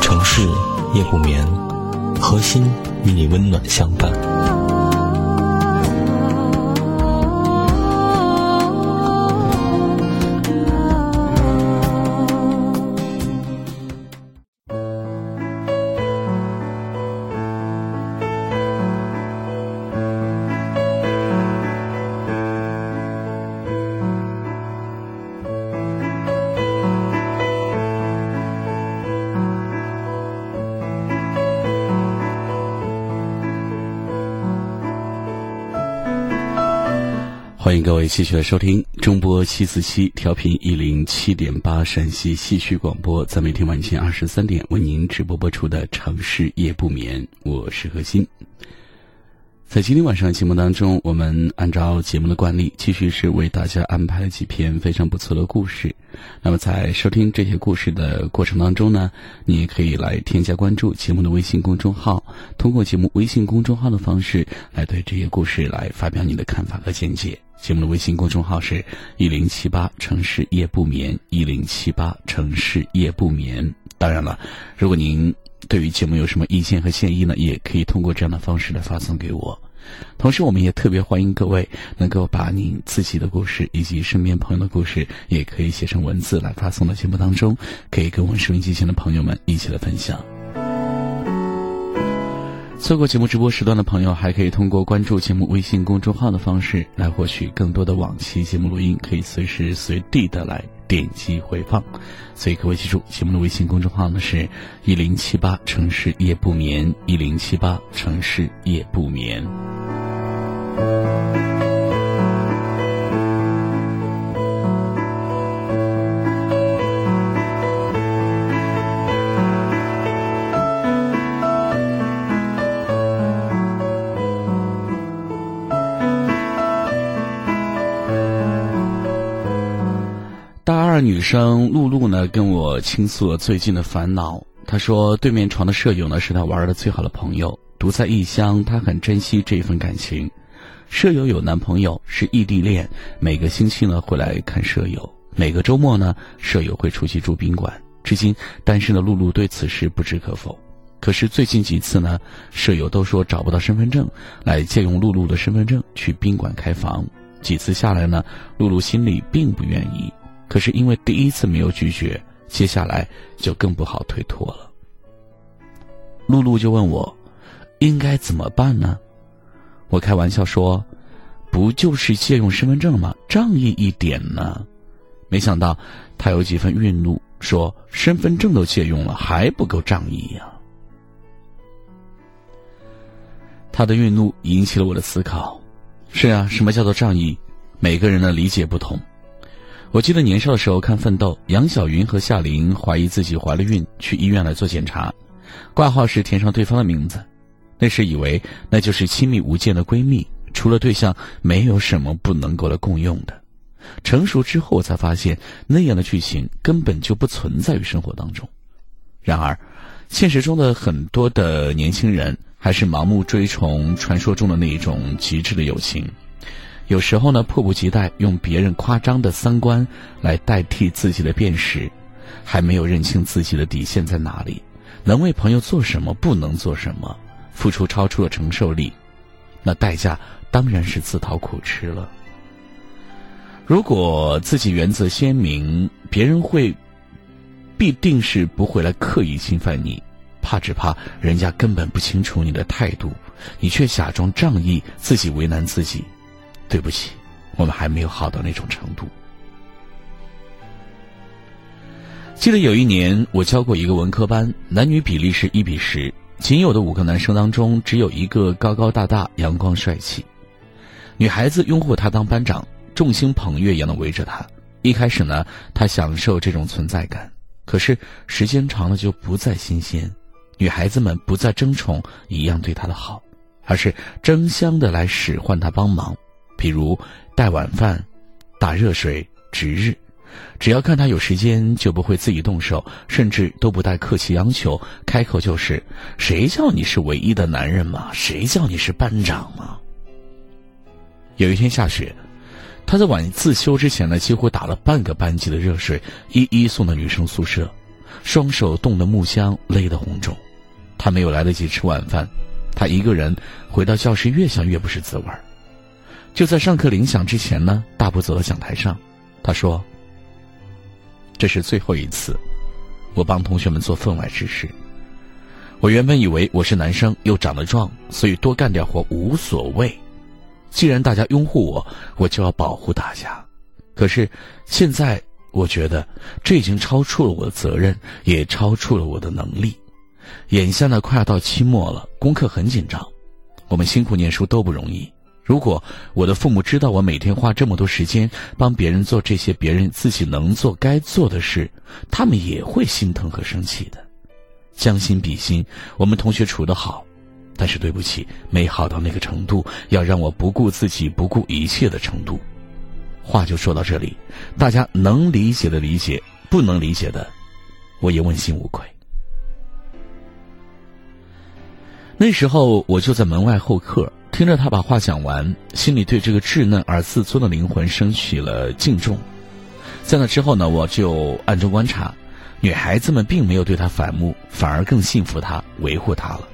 城市夜不眠，核心与你温暖相伴。欢迎各位继续来收听中波七四七调频一零七点八陕西戏曲广播，在每天晚间二十三点为您直播播出的《城市夜不眠》，我是何欣。在今天晚上节目当中，我们按照节目的惯例，继续是为大家安排了几篇非常不错的故事。那么在收听这些故事的过程当中呢，你也可以来添加关注节目的微信公众号，通过节目微信公众号的方式来对这些故事来发表你的看法和见解。节目的微信公众号是一零七八城市夜不眠，一零七八城市夜不眠。当然了，如果您对于节目有什么意见和建议呢，也可以通过这样的方式来发送给我。同时，我们也特别欢迎各位能够把您自己的故事以及身边朋友的故事，也可以写成文字来发送到节目当中，可以跟我们收音机前的朋友们一起来分享。错过节目直播时段的朋友，还可以通过关注节目微信公众号的方式来获取更多的往期节目录音，可以随时随地的来点击回放。所以各位记住，节目的微信公众号呢是一零七八城市夜不眠，一零七八城市夜不眠。女生露露呢跟我倾诉了最近的烦恼。她说，对面床的舍友呢是她玩的最好的朋友，独在异乡，她很珍惜这份感情。舍友有男朋友，是异地恋，每个星期呢会来看舍友，每个周末呢舍友会出去住宾馆。至今单身的露露对此事不置可否。可是最近几次呢，舍友都说找不到身份证，来借用露露的身份证去宾馆开房。几次下来呢，露露心里并不愿意。可是因为第一次没有拒绝，接下来就更不好推脱了。露露就问我，应该怎么办呢？我开玩笑说，不就是借用身份证吗？仗义一点呢？没想到他有几分愠怒，说身份证都借用了，还不够仗义呀。他的愠怒引起了我的思考。是啊，什么叫做仗义？每个人的理解不同。我记得年少的时候看《奋斗》，杨晓云和夏琳怀疑自己怀了孕，去医院来做检查，挂号时填上对方的名字，那时以为那就是亲密无间的闺蜜，除了对象没有什么不能够来共用的。成熟之后才发现，那样的剧情根本就不存在于生活当中。然而，现实中的很多的年轻人还是盲目追崇传说中的那一种极致的友情。有时候呢，迫不及待用别人夸张的三观来代替自己的辨识，还没有认清自己的底线在哪里，能为朋友做什么，不能做什么，付出超出了承受力，那代价当然是自讨苦吃了。如果自己原则鲜明，别人会必定是不会来刻意侵犯你，怕只怕人家根本不清楚你的态度，你却假装仗义，自己为难自己。对不起，我们还没有好到那种程度。记得有一年，我教过一个文科班，男女比例是一比十，仅有的五个男生当中，只有一个高高大大、阳光帅气。女孩子拥护他当班长，众星捧月一样的围着他。一开始呢，他享受这种存在感，可是时间长了就不再新鲜，女孩子们不再争宠一样对他的好，而是争相的来使唤他帮忙，比如带晚饭、打热水、值日。只要看他有时间，就不会自己动手，甚至都不带客气央求，开口就是：“谁叫你是唯一的男人嘛？谁叫你是班长嘛？”有一天下雪，他在晚自修之前呢，几乎打了半个班级的热水，一一送到女生宿舍，双手冻得木香勒得红肿。他没有来得及吃晚饭，他一个人回到教室，越想越不是滋味儿。就在上课铃响之前呢，大步走到讲台上，他说。这是最后一次，我帮同学们做分外之事。我原本以为我是男生又长得壮，所以多干点活无所谓。既然大家拥护我，我就要保护大家。可是现在，我觉得这已经超出了我的责任，也超出了我的能力。眼下呢，快要到期末了，功课很紧张，我们辛苦念书都不容易。如果我的父母知道我每天花这么多时间帮别人做这些别人自己能做该做的事，他们也会心疼和生气的。将心比心，我们同学处得好，但是对不起，没好到那个程度，要让我不顾自己、不顾一切的程度。话就说到这里，大家能理解的理解，不能理解的，我也问心无愧。那时候我就在门外候客。听着他把话讲完，心里对这个稚嫩而自尊的灵魂升起了敬重。在那之后呢，我就暗中观察，女孩子们并没有对他反目，反而更信服他、维护他了。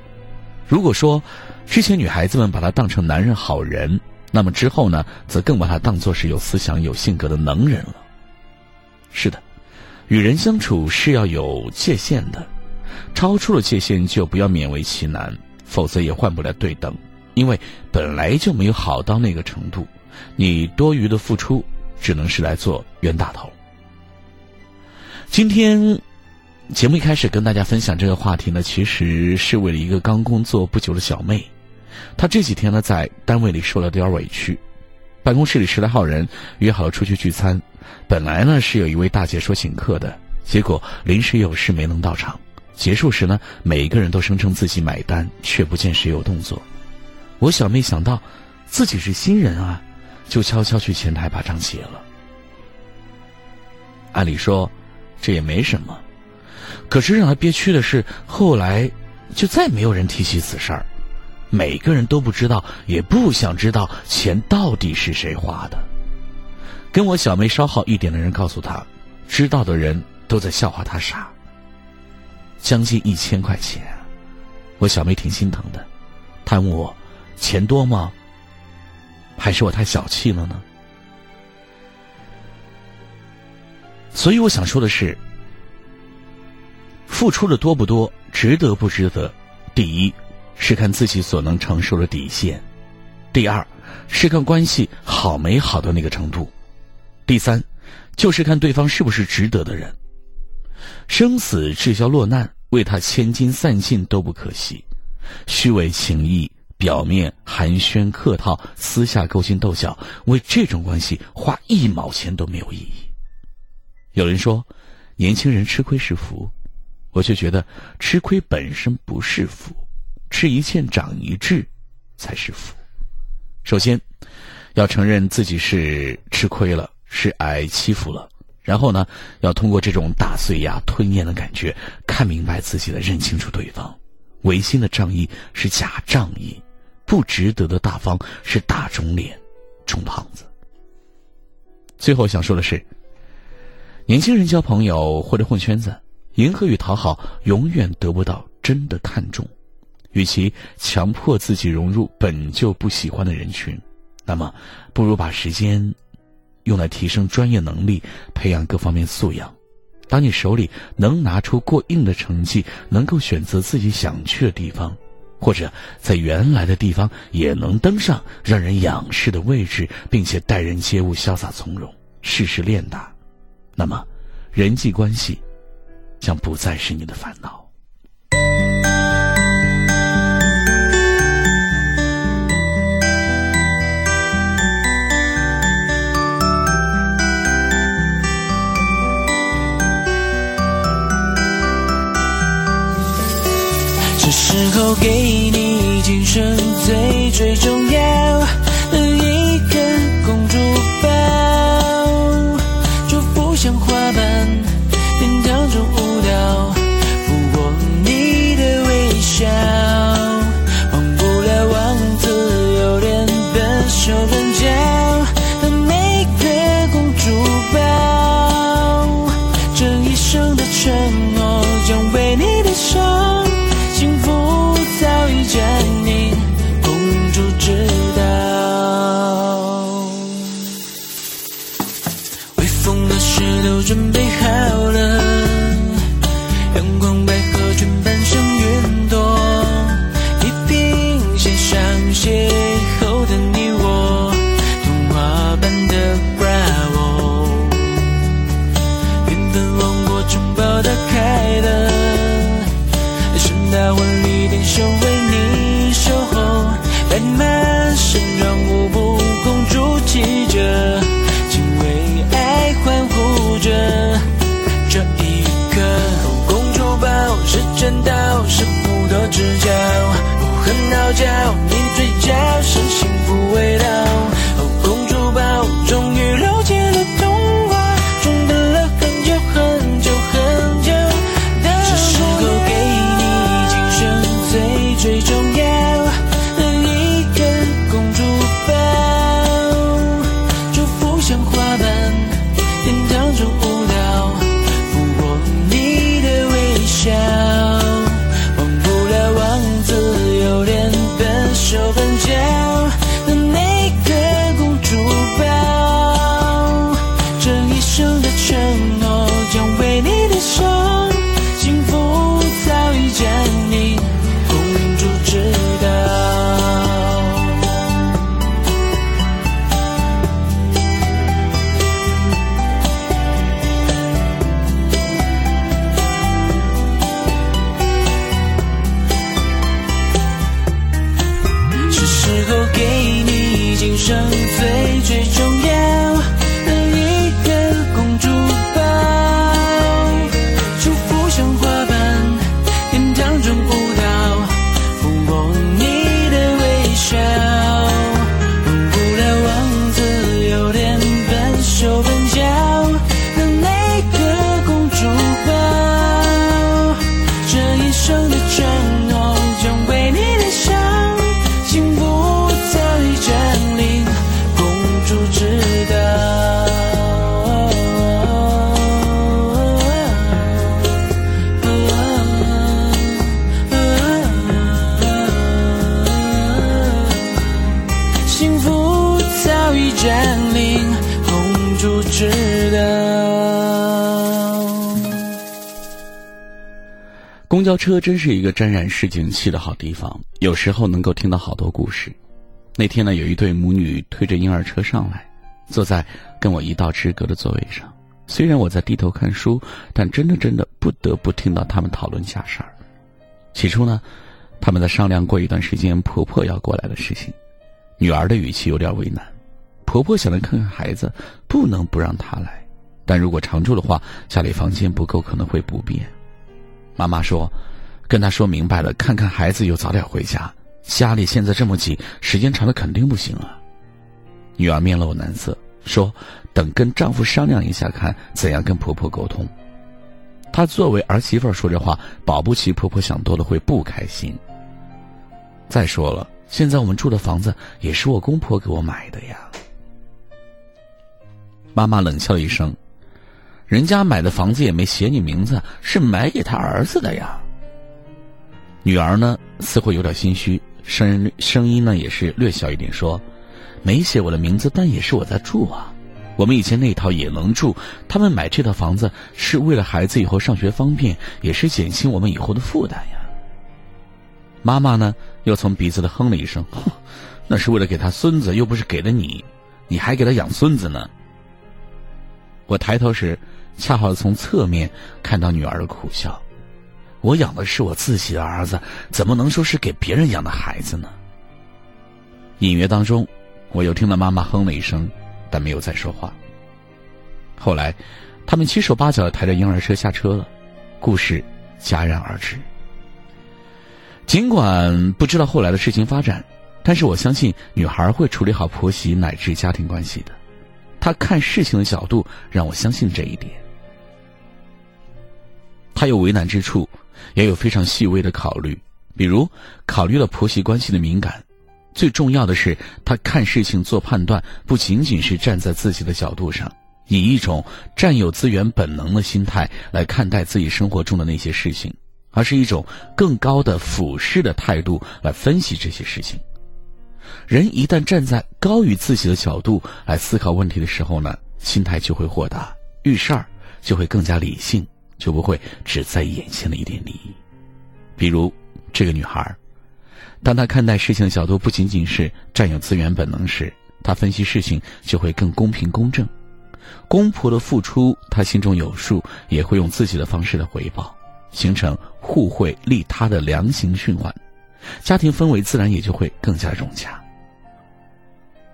如果说之前女孩子们把他当成男人好人，那么之后呢，则更把他当作是有思想、有性格的能人了。是的，与人相处是要有界限的，超出了界限就不要勉为其难，否则也换不了对等。因为本来就没有好到那个程度，你多余的付出只能是来做冤大头。今天节目一开始跟大家分享这个话题呢，其实是为了一个刚工作不久的小妹，她这几天呢在单位里受了点委屈，办公室里十来号人约好了出去聚餐，本来呢是有一位大姐说请客的，结果临时有事没能到场，结束时呢每一个人都声称自己买单，却不见谁有动作。我小妹想到自己是新人啊，就悄悄去前台把账结了。按理说这也没什么，可是让她憋屈的是，后来就再没有人提起此事儿，每个人都不知道，也不想知道钱到底是谁花的。跟我小妹稍好一点的人告诉她，知道的人都在笑话她傻。将近一千块钱，我小妹挺心疼的，她问我。钱多吗？还是我太小气了呢？所以我想说的是，付出的多不多，值得不值得？第一是看自己所能承受的底线；第二是看关系好没好到那个程度；第三就是看对方是不是值得的人。生死至交落难，为他千金散尽都不可惜，虚伪情谊。表面寒暄客套，私下勾心斗角，为这种关系花一毛钱都没有意义。有人说，年轻人吃亏是福，我却觉得吃亏本身不是福，吃一堑长一智才是福。首先，要承认自己是吃亏了，是挨欺负了，然后呢，要通过这种打碎牙吞咽的感觉，看明白自己的，认清楚对方，违心的仗义是假仗义。不值得的大方是大肿脸，充胖子。最后想说的是，年轻人交朋友或者混圈子，迎合与讨好，永远得不到真的看重。与其强迫自己融入本就不喜欢的人群，那么不如把时间用来提升专业能力，培养各方面素养。当你手里能拿出过硬的成绩，能够选择自己想去的地方。或者在原来的地方也能登上让人仰视的位置，并且待人接物潇洒从容，事事练达，那么人际关系将不再是你的烦恼。时候给你今生最最重要的一公交车真是一个沾染市井气的好地方，有时候能够听到好多故事。那天呢，有一对母女推着婴儿车上来，坐在跟我一道之隔的座位上。虽然我在低头看书，但真的真的不得不听到他们讨论家事儿。起初呢，他们在商量过一段时间婆婆要过来的事情。女儿的语气有点为难，婆婆想来看看孩子，不能不让她来，但如果常住的话，家里房间不够可能会不便。妈妈说：“跟她说明白了，看看孩子又早点回家。家里现在这么挤，时间长了肯定不行啊。”女儿面露难色，说：“等跟丈夫商量一下，看怎样跟婆婆沟通。”她作为儿媳妇说这话，保不齐婆婆想多了会不开心。再说了，现在我们住的房子也是我公婆给我买的呀。妈妈冷笑一声。人家买的房子也没写你名字，是买给他儿子的呀。女儿呢，似乎有点心虚，声声音呢也是略小一点，说：“没写我的名字，但也是我在住啊。我们以前那套也能住，他们买这套房子是为了孩子以后上学方便，也是减轻我们以后的负担呀。”妈妈呢，又从鼻子里哼了一声：“，那是为了给他孙子，又不是给了你，你还给他养孙子呢。”我抬头时，恰好从侧面看到女儿的苦笑。我养的是我自己的儿子，怎么能说是给别人养的孩子呢？隐约当中，我又听到妈妈哼了一声，但没有再说话。后来，他们七手八脚抬着婴儿车下车了，故事戛然而止。尽管不知道后来的事情发展，但是我相信女孩会处理好婆媳乃至家庭关系的。她看事情的角度让我相信这一点。他有为难之处，也有非常细微的考虑，比如考虑了婆媳关系的敏感。最重要的是，他看事情做判断不仅仅是站在自己的角度上，以一种占有资源本能的心态来看待自己生活中的那些事情。而是一种更高的俯视的态度来分析这些事情。人一旦站在高于自己的角度来思考问题的时候呢，心态就会豁达，遇事儿就会更加理性，就不会只在意眼前的一点利益。比如这个女孩，当她看待事情的角度不仅仅是占有资源本能时，她分析事情就会更公平公正。公婆的付出，她心中有数，也会用自己的方式来回报。形成互惠利他的良性循环，家庭氛围自然也就会更加融洽。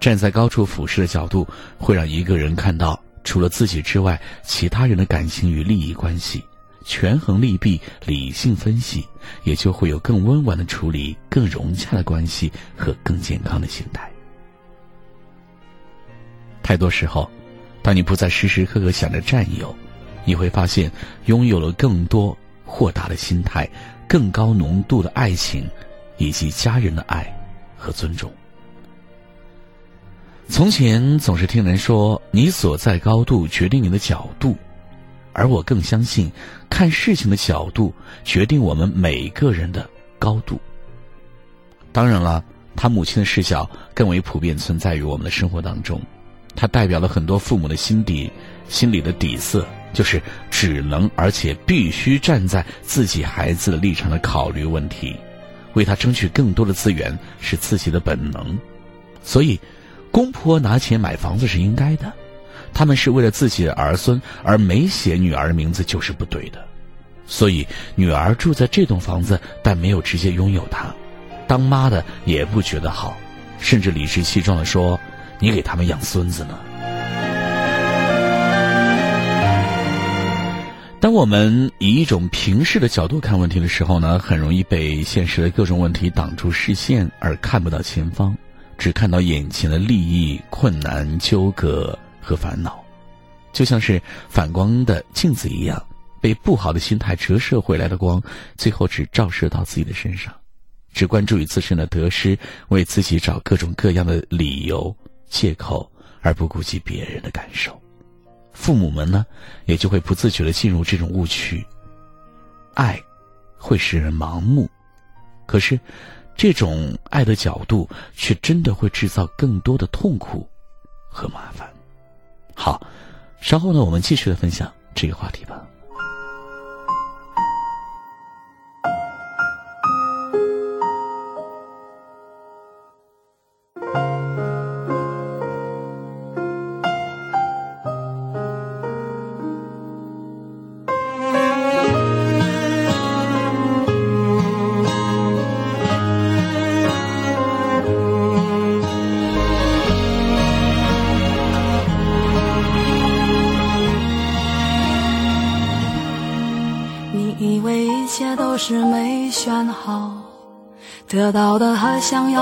站在高处俯视的角度，会让一个人看到除了自己之外，其他人的感情与利益关系，权衡利弊，理性分析，也就会有更温婉的处理，更融洽的关系和更健康的心态。太多时候，当你不再时时刻刻想着占有，你会发现拥有了更多。豁达的心态，更高浓度的爱情，以及家人的爱和尊重。从前总是听人说，你所在高度决定你的角度，而我更相信，看事情的角度决定我们每个人的高度。当然了，他母亲的视角更为普遍存在于我们的生活当中，它代表了很多父母的心底、心里的底色。就是只能而且必须站在自己孩子的立场来考虑问题，为他争取更多的资源是自己的本能，所以，公婆拿钱买房子是应该的，他们是为了自己的儿孙而没写女儿名字就是不对的，所以女儿住在这栋房子但没有直接拥有它，当妈的也不觉得好，甚至理直气壮的说：“你给他们养孙子呢。”当我们以一种平视的角度看问题的时候呢，很容易被现实的各种问题挡住视线，而看不到前方，只看到眼前的利益、困难、纠葛和烦恼，就像是反光的镜子一样，被不好的心态折射回来的光，最后只照射到自己的身上，只关注于自身的得失，为自己找各种各样的理由、借口，而不顾及别人的感受。父母们呢，也就会不自觉的进入这种误区。爱会使人盲目，可是这种爱的角度却真的会制造更多的痛苦和麻烦。好，稍后呢，我们继续来分享这个话题吧。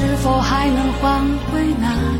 是否还能换回那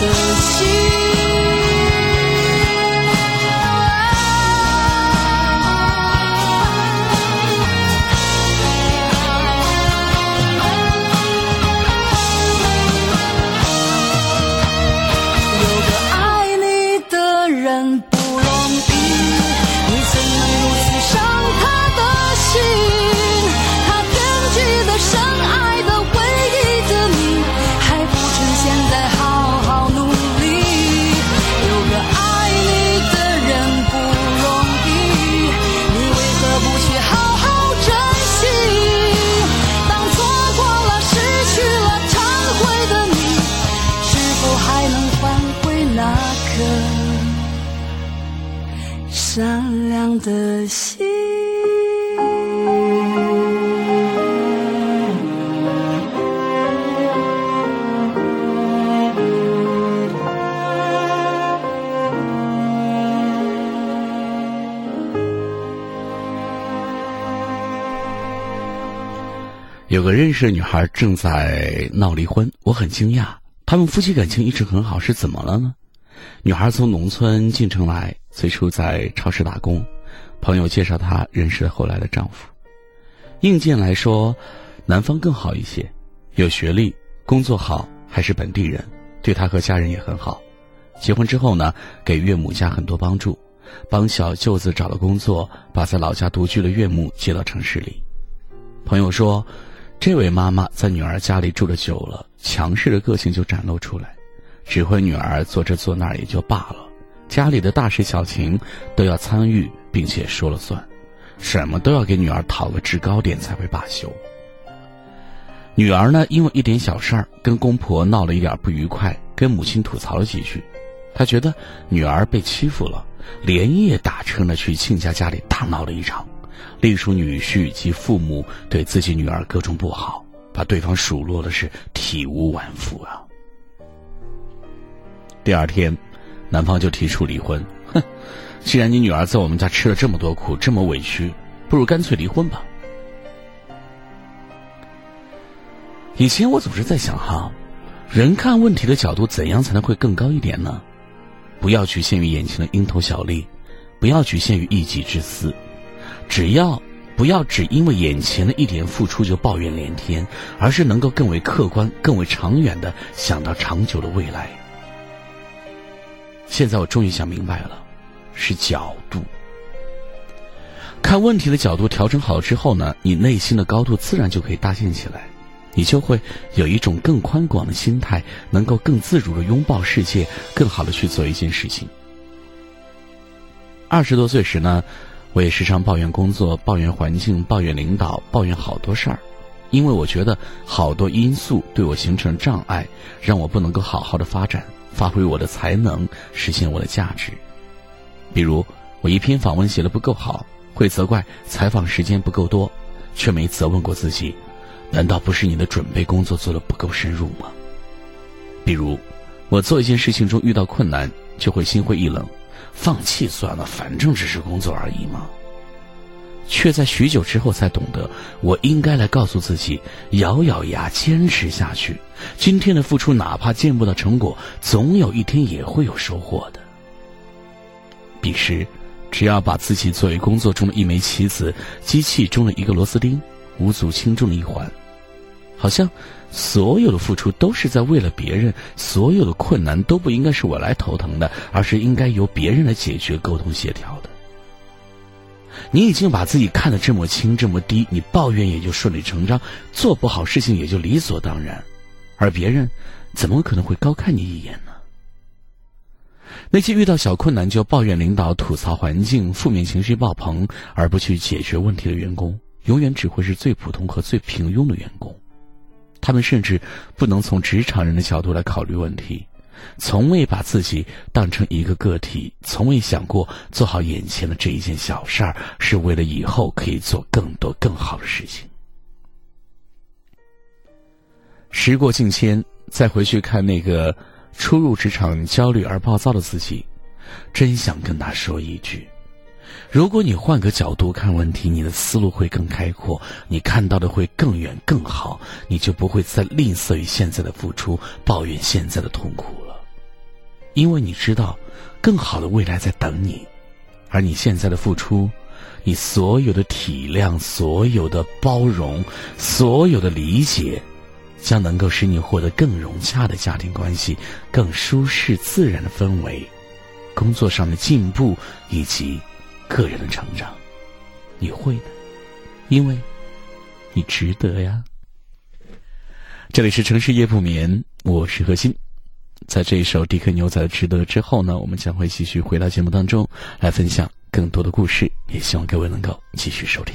的心？有个认识的女孩正在闹离婚，我很惊讶。他们夫妻感情一直很好，是怎么了呢？女孩从农村进城来，最初在超市打工，朋友介绍她认识了后来的丈夫。硬件来说，男方更好一些，有学历，工作好，还是本地人，对她和家人也很好。结婚之后呢，给岳母家很多帮助，帮小舅子找了工作，把在老家独居的岳母接到城市里。朋友说，这位妈妈在女儿家里住的久了，强势的个性就展露出来，指挥女儿做这做那也就罢了，家里的大事小情都要参与，并且说了算，什么都要给女儿讨个制高点才会罢休。女儿呢，因为一点小事儿跟公婆闹了一点不愉快，跟母亲吐槽了几句，她觉得女儿被欺负了，连夜打车呢去亲家家里大闹了一场。隶属女婿及父母对自己女儿各种不好，把对方数落的是体无完肤啊。第二天，男方就提出离婚。哼，既然你女儿在我们家吃了这么多苦，这么委屈，不如干脆离婚吧。以前我总是在想哈，人看问题的角度怎样才能会更高一点呢？不要局限于眼前的蝇头小利，不要局限于一己之私。只要不要只因为眼前的一点付出就抱怨连天，而是能够更为客观、更为长远的想到长久的未来。现在我终于想明白了，是角度。看问题的角度调整好之后呢，你内心的高度自然就可以搭建起来，你就会有一种更宽广的心态，能够更自如的拥抱世界，更好的去做一件事情。二十多岁时呢。我也时常抱怨工作、抱怨环境、抱怨领导、抱怨好多事儿，因为我觉得好多因素对我形成障碍，让我不能够好好的发展、发挥我的才能、实现我的价值。比如，我一篇访问写的不够好，会责怪采访时间不够多，却没责问过自己：难道不是你的准备工作做的不够深入吗？比如，我做一件事情中遇到困难，就会心灰意冷。放弃算了，反正只是工作而已嘛。却在许久之后才懂得，我应该来告诉自己，咬咬牙坚持下去。今天的付出，哪怕见不到成果，总有一天也会有收获的。彼时，只要把自己作为工作中的一枚棋子，机器中的一个螺丝钉，无足轻重的一环，好像所有的付出都是在为了别人，所有的困难都不应该是我来头疼的，而是应该由别人来解决、沟通协调的。你已经把自己看得这么轻、这么低，你抱怨也就顺理成章，做不好事情也就理所当然，而别人怎么可能会高看你一眼呢？那些遇到小困难就抱怨领导、吐槽环境、负面情绪爆棚而不去解决问题的员工，永远只会是最普通和最平庸的员工。他们甚至不能从职场人的角度来考虑问题，从未把自己当成一个个体，从未想过做好眼前的这一件小事儿是为了以后可以做更多更好的事情。时过境迁，再回去看那个。初入职场焦虑而暴躁的自己，真想跟他说一句：如果你换个角度看问题，你的思路会更开阔，你看到的会更远更好，你就不会再吝啬于现在的付出，抱怨现在的痛苦了。因为你知道，更好的未来在等你，而你现在的付出，你所有的体谅，所有的包容，所有的理解。将能够使你获得更融洽的家庭关系、更舒适自然的氛围、工作上的进步以及个人的成长。你会的，因为你值得呀。这里是城市夜不眠，我是何欣。在这一首迪克牛仔的《值得》之后呢，我们将会继续回到节目当中来分享更多的故事，也希望各位能够继续收听。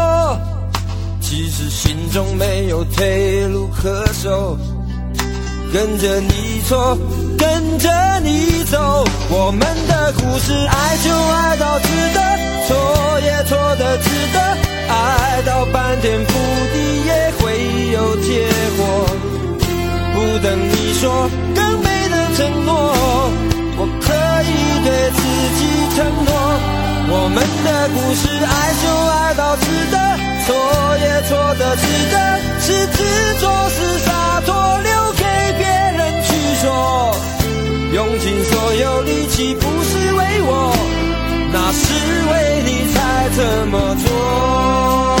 其实心中没有退路可守，跟着你错，跟着你走，我们的故事爱就爱到值得，错也错的值得，爱到翻天覆地也会有结果。不等你说更美的承诺，我可以对自己承诺，我们的故事爱就爱到值得。错也错的值得，是执着是洒脱，留给别人去说。用尽所有力气不是为我，那是为你才这么做。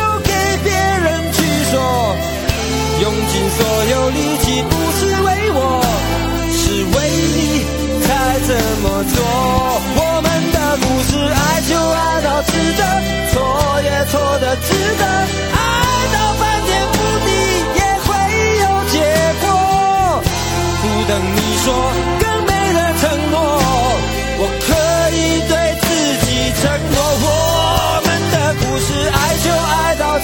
说，用尽所有力气，不是为我，是为你才这么做。我们的故事，爱就爱到值得，错也错的值得，爱到翻天覆地也会有结果。不等你说，更没了承诺，我可以对自己承诺，我们的故事，爱就爱到。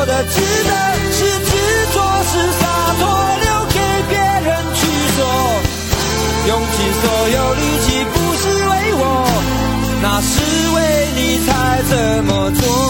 我的执着是执着，是洒脱，留给别人去说，用尽所有力气不是为我，那是为你才这么做。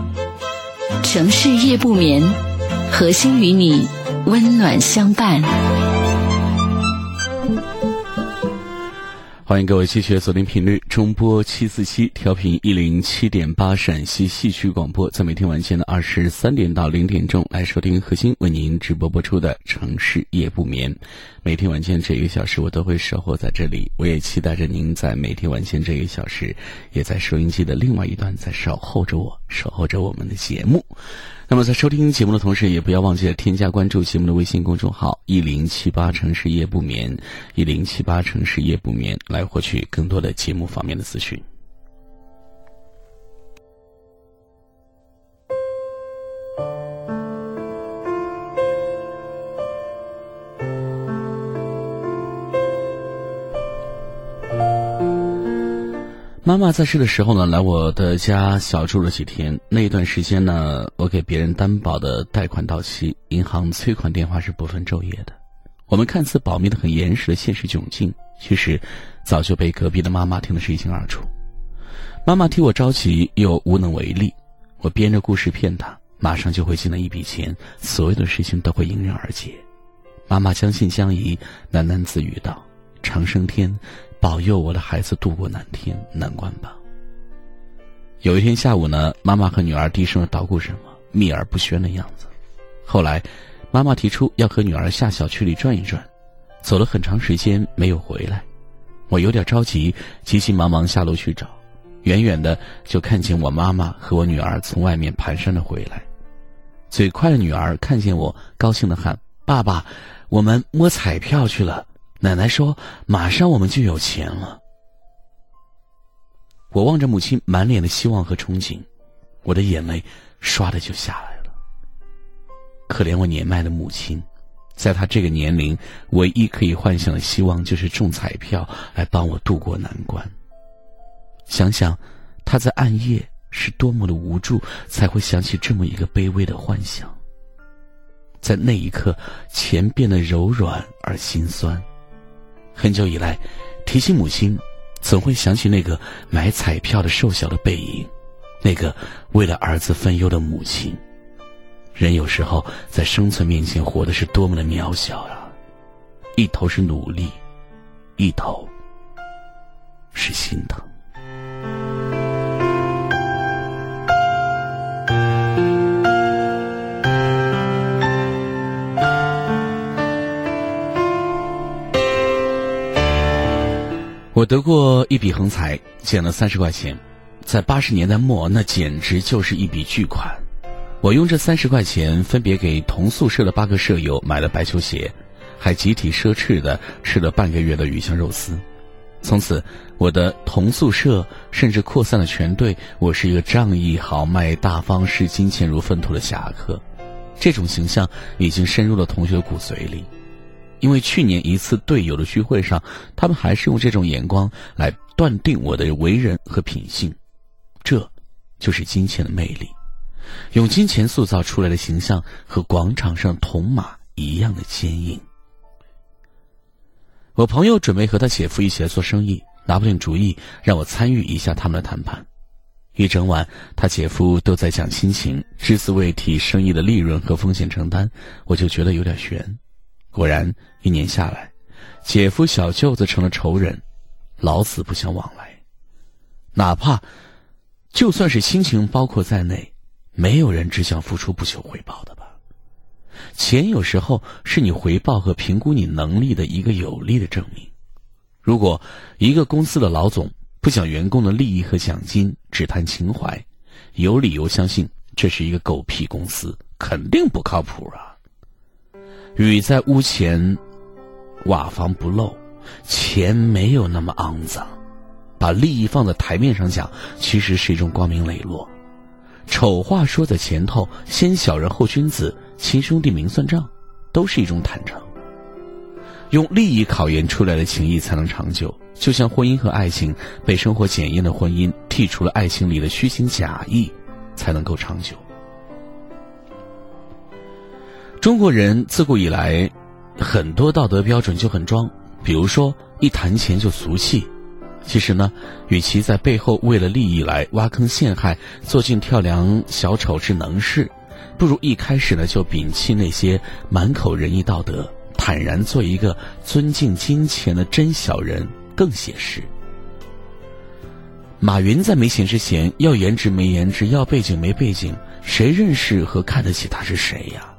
城市夜不眠，核心与你温暖相伴。欢迎各位继续锁定频率中波七四七调频一零七点八陕西戏曲广播，在每天晚间的二十三点到零点钟来收听核心为您直播播出的城市夜不眠。每天晚间这一个小时，我都会守候在这里。我也期待着您在每天晚间这一小时，也在收音机的另外一端在守候着我，守候着我们的节目。那么在收听节目的同时，也不要忘记了添加关注节目的微信公众号“一零七八城市夜不眠”，一零七八城市夜不眠，来获取更多的节目方方面的资讯。妈妈在世的时候呢，来我的家小住了几天。那一段时间呢，我给别人担保的贷款到期，银行催款电话是不分昼夜的。我们看似保密的很严实的现实窘境，其实早就被隔壁的妈妈听得是一清二楚。妈妈替我着急又无能为力，我编着故事骗她，马上就会进来一笔钱，所有的事情都会迎刃而解。妈妈将信将疑，喃喃自语道：“长生天。”保佑我的孩子渡过难天难关吧。有一天下午呢，妈妈和女儿低声的捣鼓什么，秘而不宣的样子。后来，妈妈提出要和女儿下小区里转一转，走了很长时间没有回来，我有点着急，急急忙忙下楼去找。远远的就看见我妈妈和我女儿从外面蹒跚的回来，嘴快的女儿看见我，高兴的喊：“爸爸，我们摸彩票去了。”奶奶说：“马上我们就有钱了。”我望着母亲满脸的希望和憧憬，我的眼泪唰的就下来了。可怜我年迈的母亲，在他这个年龄，唯一可以幻想的希望就是中彩票来帮我渡过难关。想想他在暗夜是多么的无助，才会想起这么一个卑微的幻想。在那一刻，钱变得柔软而心酸。很久以来，提起母亲，总会想起那个买彩票的瘦小的背影，那个为了儿子分忧的母亲。人有时候在生存面前活的是多么的渺小啊！一头是努力，一头是心疼。我得过一笔横财，捡了三十块钱，在八十年代末，那简直就是一笔巨款。我用这三十块钱分别给同宿舍的八个舍友买了白球鞋，还集体奢侈的吃了半个月的鱼香肉丝。从此，我的同宿舍甚至扩散了全队。我是一个仗义豪迈、大方、视金钱如粪土的侠客，这种形象已经深入了同学的骨髓里。因为去年一次队友的聚会上，他们还是用这种眼光来断定我的为人和品性。这，就是金钱的魅力，用金钱塑造出来的形象和广场上铜马一样的坚硬。我朋友准备和他姐夫一起来做生意，拿不定主意，让我参与一下他们的谈判。一整晚，他姐夫都在讲亲情，只字未提生意的利润和风险承担，我就觉得有点悬。果然，一年下来，姐夫小舅子成了仇人，老死不相往来。哪怕，就算是亲情包括在内，没有人只想付出不求回报的吧？钱有时候是你回报和评估你能力的一个有力的证明。如果一个公司的老总不讲员工的利益和奖金，只谈情怀，有理由相信这是一个狗屁公司，肯定不靠谱啊！雨在屋前，瓦房不漏，钱没有那么肮脏。把利益放在台面上讲，其实是一种光明磊落。丑话说在前头，先小人后君子，亲兄弟明算账，都是一种坦诚。用利益考验出来的情谊才能长久，就像婚姻和爱情被生活检验的婚姻，剔除了爱情里的虚情假意，才能够长久。中国人自古以来，很多道德标准就很装，比如说一谈钱就俗气。其实呢，与其在背后为了利益来挖坑陷害、做尽跳梁小丑之能事，不如一开始呢就摒弃那些满口仁义道德，坦然做一个尊敬金钱的真小人更写实。马云在没钱之前，要颜值没颜值，要背景没背景，谁认识和看得起他是谁呀？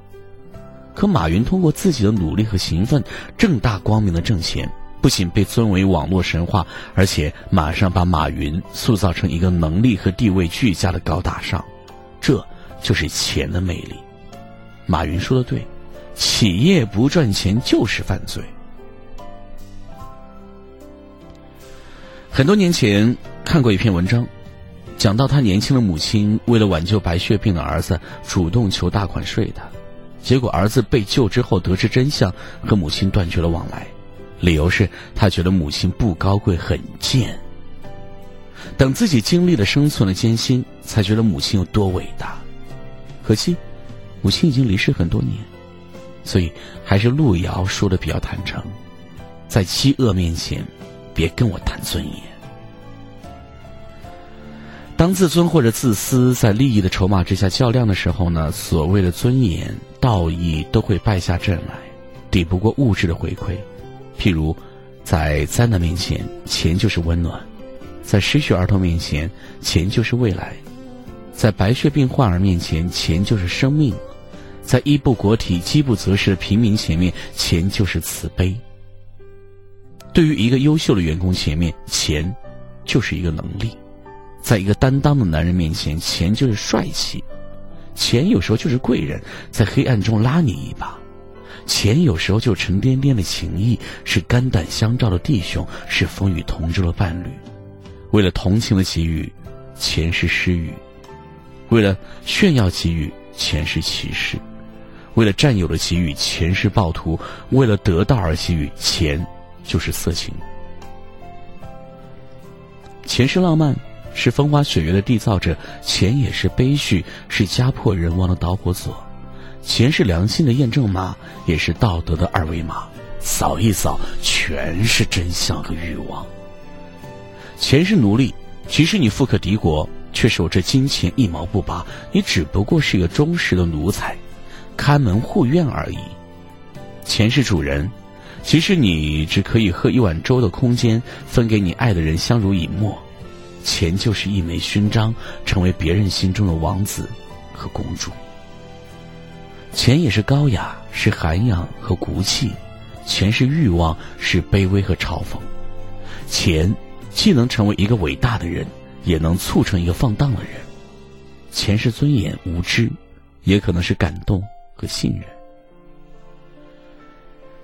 可马云通过自己的努力和勤奋，正大光明的挣钱，不仅被尊为网络神话，而且马上把马云塑造成一个能力和地位俱佳的高大上，这就是钱的魅力。马云说的对，企业不赚钱就是犯罪。很多年前看过一篇文章，讲到他年轻的母亲为了挽救白血病的儿子，主动求大款睡他。结果儿子被救之后，得知真相，和母亲断绝了往来，理由是他觉得母亲不高贵，很贱。等自己经历了生存的艰辛，才觉得母亲有多伟大。可惜，母亲已经离世很多年，所以还是路遥说的比较坦诚，在饥饿面前，别跟我谈尊严。当自尊或者自私在利益的筹码之下较量的时候呢，所谓的尊严、道义都会败下阵来，抵不过物质的回馈。譬如，在灾难面前，钱就是温暖；在失去儿童面前，钱就是未来；在白血病患儿面前，钱就是生命；在衣不裹体、饥不择食的平民前面，钱就是慈悲。对于一个优秀的员工前面，钱就是一个能力。在一个担当的男人面前，钱就是帅气；钱有时候就是贵人，在黑暗中拉你一把；钱有时候就沉甸甸的情谊，是肝胆相照的弟兄，是风雨同舟的伴侣。为了同情的给予，钱是施予；为了炫耀给予，钱是歧视；为了占有的给予，钱是暴徒；为了得到而给予，钱就是色情。钱是浪漫。是风花雪月的缔造者，钱也是悲剧，是家破人亡的导火索。钱是良心的验证码，也是道德的二维码。扫一扫，全是真相和欲望。钱是奴隶，即使你富可敌国，却守着金钱一毛不拔，你只不过是一个忠实的奴才，看门护院而已。钱是主人，即使你只可以喝一碗粥的空间，分给你爱的人相濡以沫。钱就是一枚勋章，成为别人心中的王子和公主。钱也是高雅，是涵养和骨气；钱是欲望，是卑微和嘲讽。钱既能成为一个伟大的人，也能促成一个放荡的人。钱是尊严、无知，也可能是感动和信任。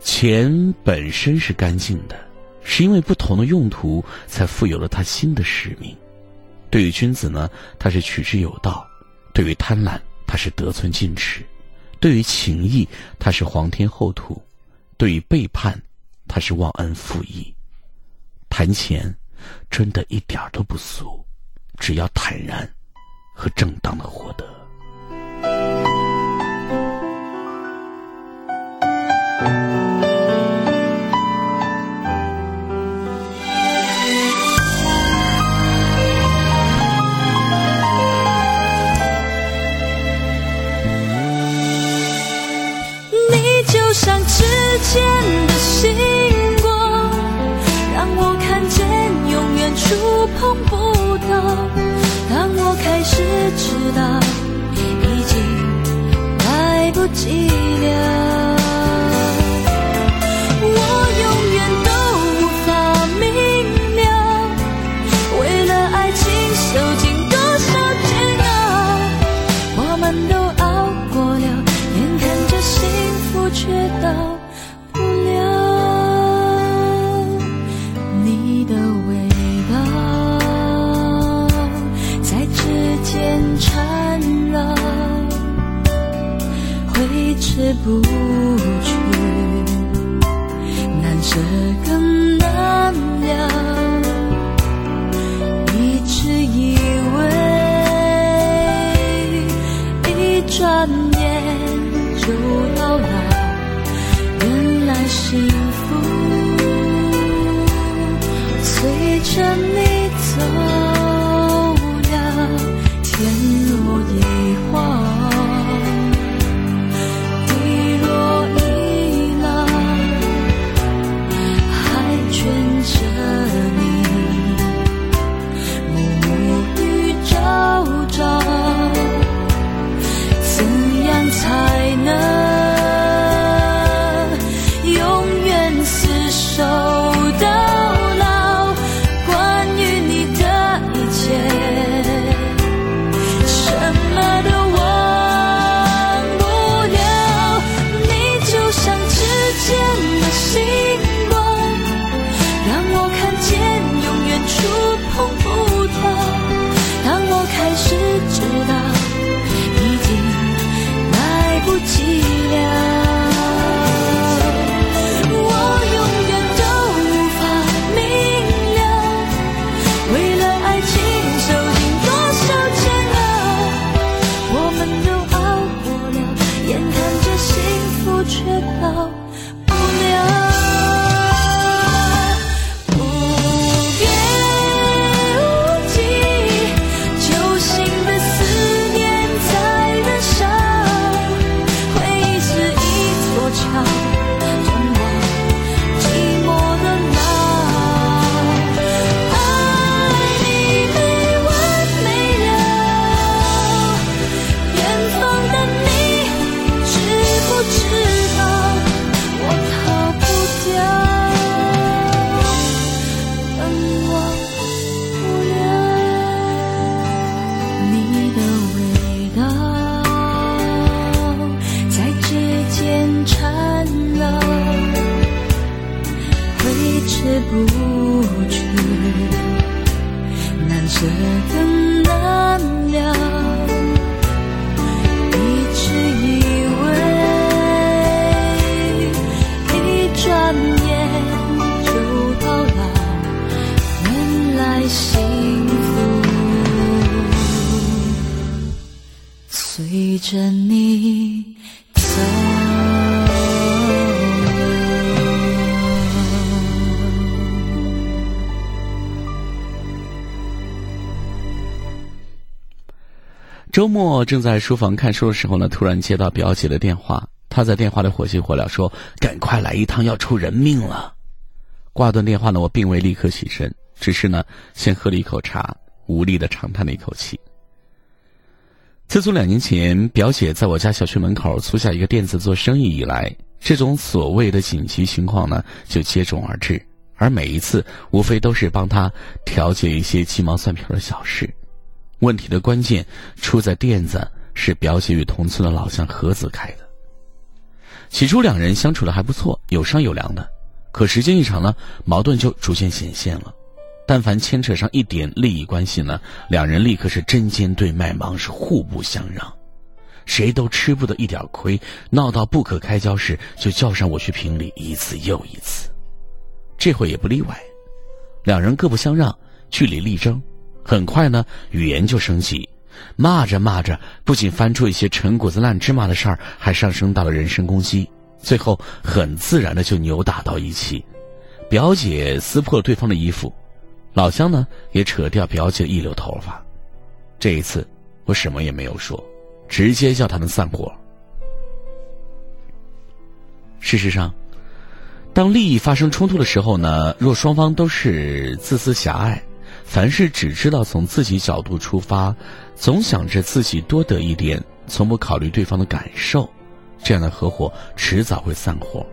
钱本身是干净的。是因为不同的用途，才富有了它新的使命。对于君子呢，他是取之有道；对于贪婪，他是得寸进尺；对于情义，他是皇天厚土；对于背叛，他是忘恩负义。谈钱，真的一点都不俗，只要坦然和正当的获得。触碰不到。当我开始知道，已经来不及了。我正在书房看书的时候呢，突然接到表姐的电话，她在电话里火急火燎说：“赶快来一趟，要出人命了！”挂断电话呢，我并未立刻起身，只是呢，先喝了一口茶，无力的长叹了一口气。自从两年前表姐在我家小区门口租下一个店子做生意以来，这种所谓的紧急情况呢，就接踵而至，而每一次无非都是帮她调解一些鸡毛蒜皮的小事。问题的关键出在店子是表姐与同村的老乡何子开的。起初两人相处的还不错，有商有量的，可时间一长呢，矛盾就逐渐显现了。但凡牵扯上一点利益关系呢，两人立刻是针尖对麦芒，是互不相让。谁都吃不得一点亏，闹到不可开交时，就叫上我去评理，一次又一次。这回也不例外，两人各不相让，据理力争。很快呢，语言就升级，骂着骂着，不仅翻出一些陈谷子烂芝麻的事儿，还上升到了人身攻击。最后很自然的就扭打到一起，表姐撕破了对方的衣服，老乡呢也扯掉表姐的一绺头发。这一次我什么也没有说，直接叫他们散伙。事实上，当利益发生冲突的时候呢，若双方都是自私狭隘，凡事只知道从自己角度出发，总想着自己多得一点，从不考虑对方的感受。这样的合伙迟早会散伙，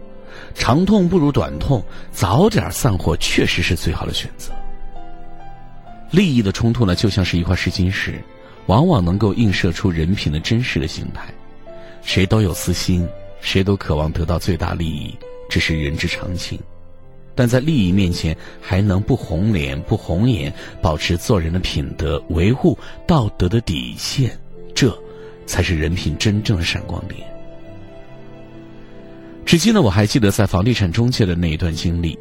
长痛不如短痛，早点散伙确实是最好的选择。利益的冲突呢，就像是一块试金石，往往能够映射出人品的真实的形态。谁都有私心，谁都渴望得到最大利益，这是人之常情。但在利益面前，还能不红脸不红眼，保持做人的品德，维护道德的底线，这才是人品真正的闪光点。至今呢，我还记得在房地产中介的那一段经历。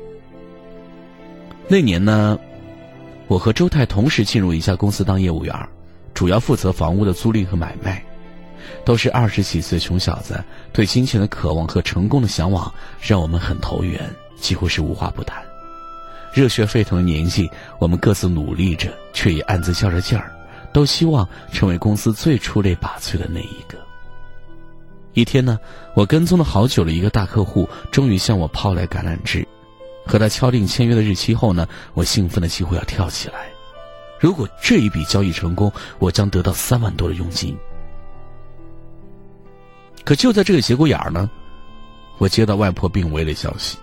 那年呢，我和周泰同时进入一家公司当业务员，主要负责房屋的租赁和买卖。都是二十几岁穷小子，对金钱的渴望和成功的向往，让我们很投缘，几乎是无话不谈。热血沸腾的年纪，我们各自努力着，却也暗自较着劲儿，都希望成为公司最出类拔萃的那一个。一天呢，我跟踪了好久的一个大客户，终于向我抛来橄榄枝。和他敲定签约的日期后呢，我兴奋的几乎要跳起来。如果这一笔交易成功，我将得到三万多的佣金。可就在这个节骨眼儿呢，我接到外婆病危的消息。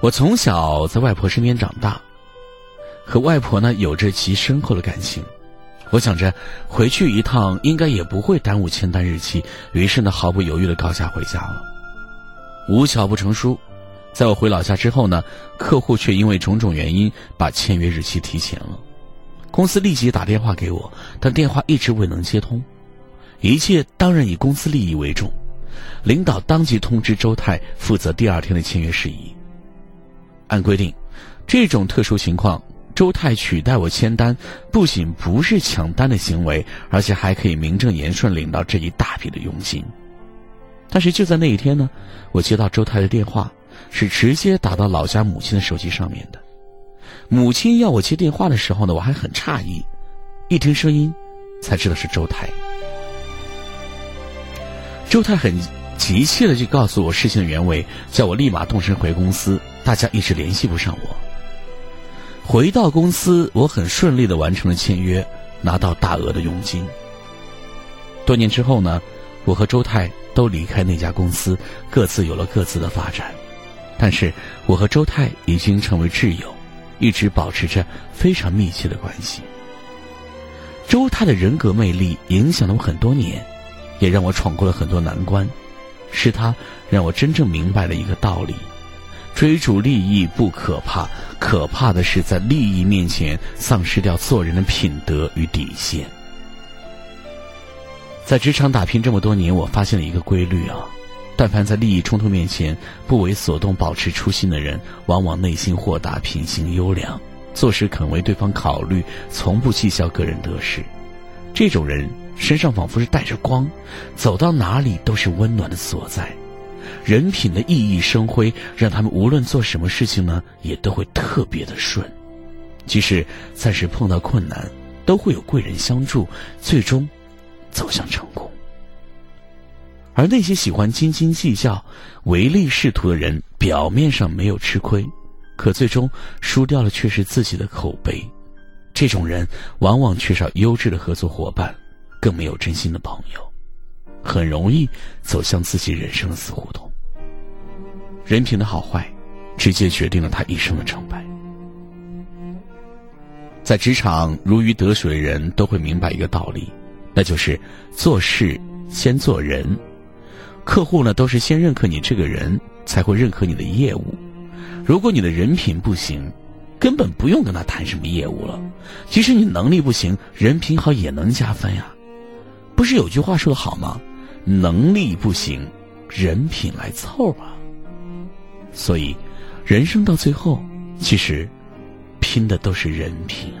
我从小在外婆身边长大，和外婆呢有着极深厚的感情。我想着回去一趟应该也不会耽误签单日期，于是呢毫不犹豫的告假回家了。无巧不成书，在我回老家之后呢，客户却因为种种原因把签约日期提前了。公司立即打电话给我，但电话一直未能接通。一切当然以公司利益为重，领导当即通知周泰负责第二天的签约事宜。按规定，这种特殊情况。周泰取代我签单，不仅不是抢单的行为，而且还可以名正言顺领到这一大笔的佣金。但是就在那一天呢，我接到周泰的电话，是直接打到老家母亲的手机上面的。母亲要我接电话的时候呢，我还很诧异，一听声音，才知道是周泰。周泰很急切的就告诉我事情的原委，叫我立马动身回公司，大家一直联系不上我。回到公司，我很顺利的完成了签约，拿到大额的佣金。多年之后呢，我和周泰都离开那家公司，各自有了各自的发展。但是，我和周泰已经成为挚友，一直保持着非常密切的关系。周泰的人格魅力影响了我很多年，也让我闯过了很多难关。是他让我真正明白了一个道理。追逐利益不可怕，可怕的是在利益面前丧失掉做人的品德与底线。在职场打拼这么多年，我发现了一个规律啊：但凡在利益冲突面前不为所动、保持初心的人，往往内心豁达、品行优良，做事肯为对方考虑，从不计较个人得失。这种人身上仿佛是带着光，走到哪里都是温暖的所在。人品的熠熠生辉，让他们无论做什么事情呢，也都会特别的顺。即使暂时碰到困难，都会有贵人相助，最终走向成功。而那些喜欢斤斤计较、唯利是图的人，表面上没有吃亏，可最终输掉的却是自己的口碑。这种人往往缺少优质的合作伙伴，更没有真心的朋友。很容易走向自己人生的死胡同。人品的好坏，直接决定了他一生的成败。在职场如鱼得水的人都会明白一个道理，那就是做事先做人。客户呢，都是先认可你这个人，才会认可你的业务。如果你的人品不行，根本不用跟他谈什么业务了。即使你能力不行，人品好也能加分呀。不是有句话说的好吗？能力不行，人品来凑吧。所以，人生到最后，其实拼的都是人品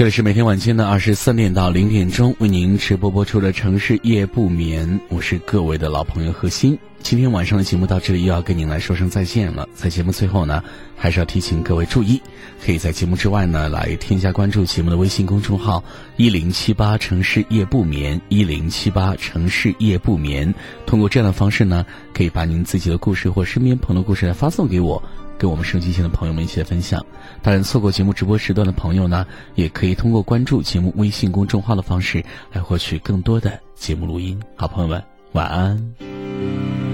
这里是每天晚间的二十三点到零点钟为您直播播出的城市夜不眠，我是各位的老朋友何鑫。今天晚上的节目到这里又要跟您来说声再见了。在节目最后呢，还是要提醒各位注意，可以在节目之外呢来添加关注节目的微信公众号一零七八城市夜不眠一零七八城市夜不眠。通过这样的方式呢，可以把您自己的故事或身边朋友的故事来发送给我。跟我们收机前的朋友们一起分享。当然，错过节目直播时段的朋友呢，也可以通过关注节目微信公众号的方式来获取更多的节目录音。好朋友们，晚安。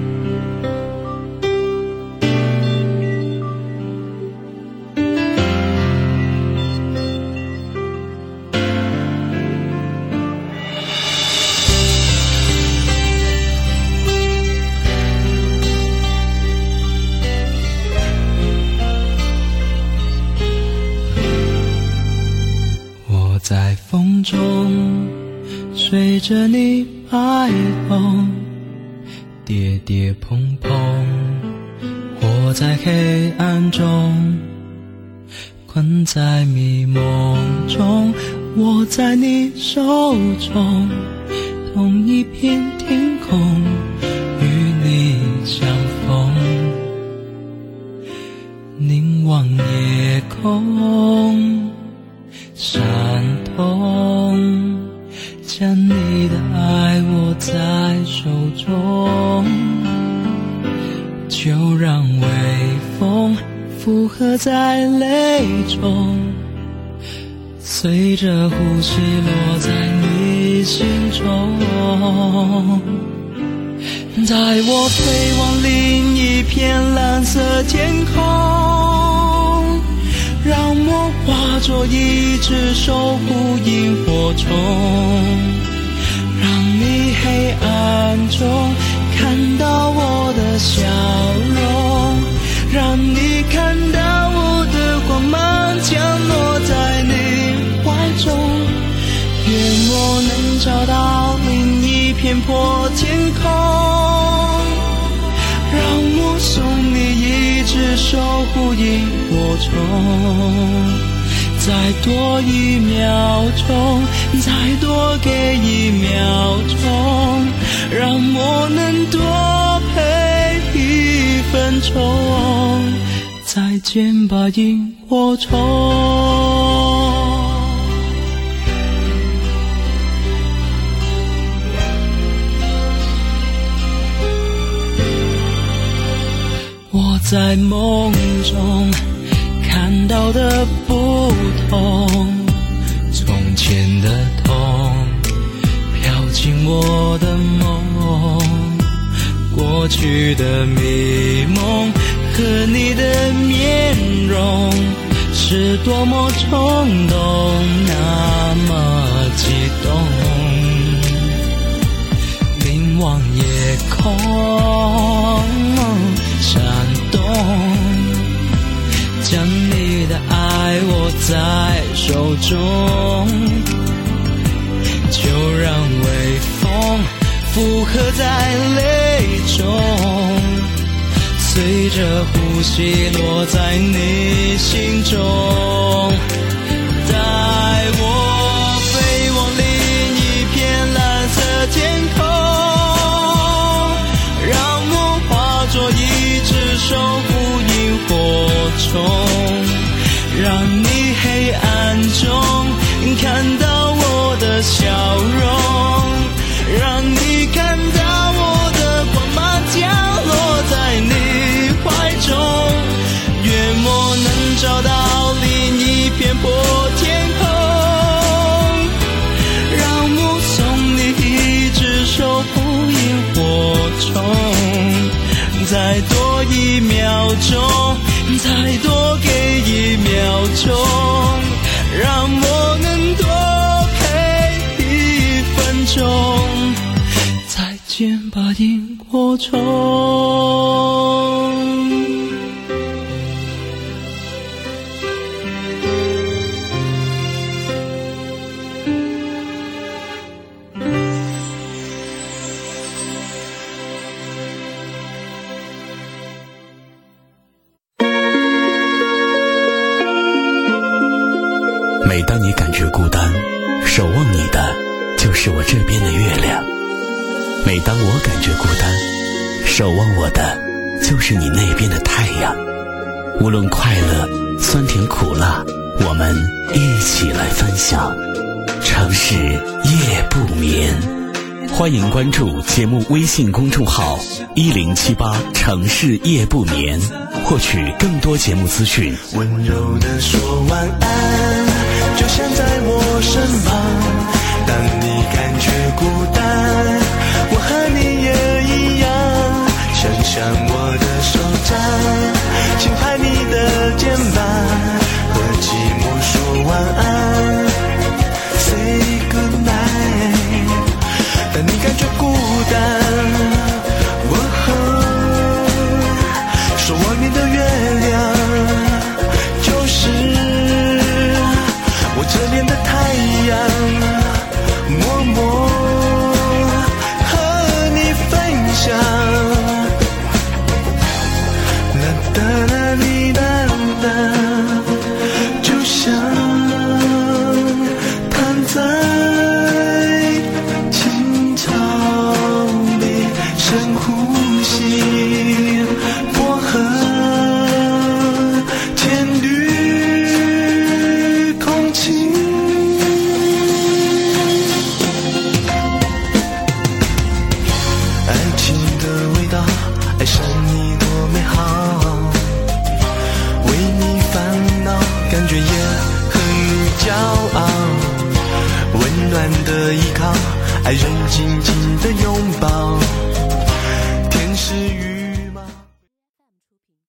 中随着你摆动，跌跌碰碰；我在黑暗中困在迷梦中，握在你手中，同一片天空与你相逢，凝望夜空。刻在泪中，随着呼吸落在你心中。带我飞往另一片蓝色天空，让我化作一只守护萤火虫，让你黑暗中看到我的笑容，让你看到找到另一片破天空，让我送你一只守护萤火虫。再多一秒钟，再多给一秒钟，让我能多陪一分钟。再见吧，萤火虫。在梦中看到的不同，从前的痛飘进我的梦，过去的迷梦和你的面容是多么冲动，那么激动。凝望夜空，将你的爱握在手中，就让微风附和在泪中，随着呼吸落在你心中。火虫，让你黑暗中看到我的笑容，让你看到我的光芒降落在你怀中。愿我能找到另一片破天空，让我送你一只守护萤火虫。再多一秒钟，中，让我能多陪一分钟。再见吧，萤火虫。守望我的就是你那边的太阳。无论快乐、酸甜苦辣，我们一起来分享。城市夜不眠，欢迎关注节目微信公众号一零七八城市夜不眠，获取更多节目资讯。温柔的说晚安，就像在我身旁。当你肩膀，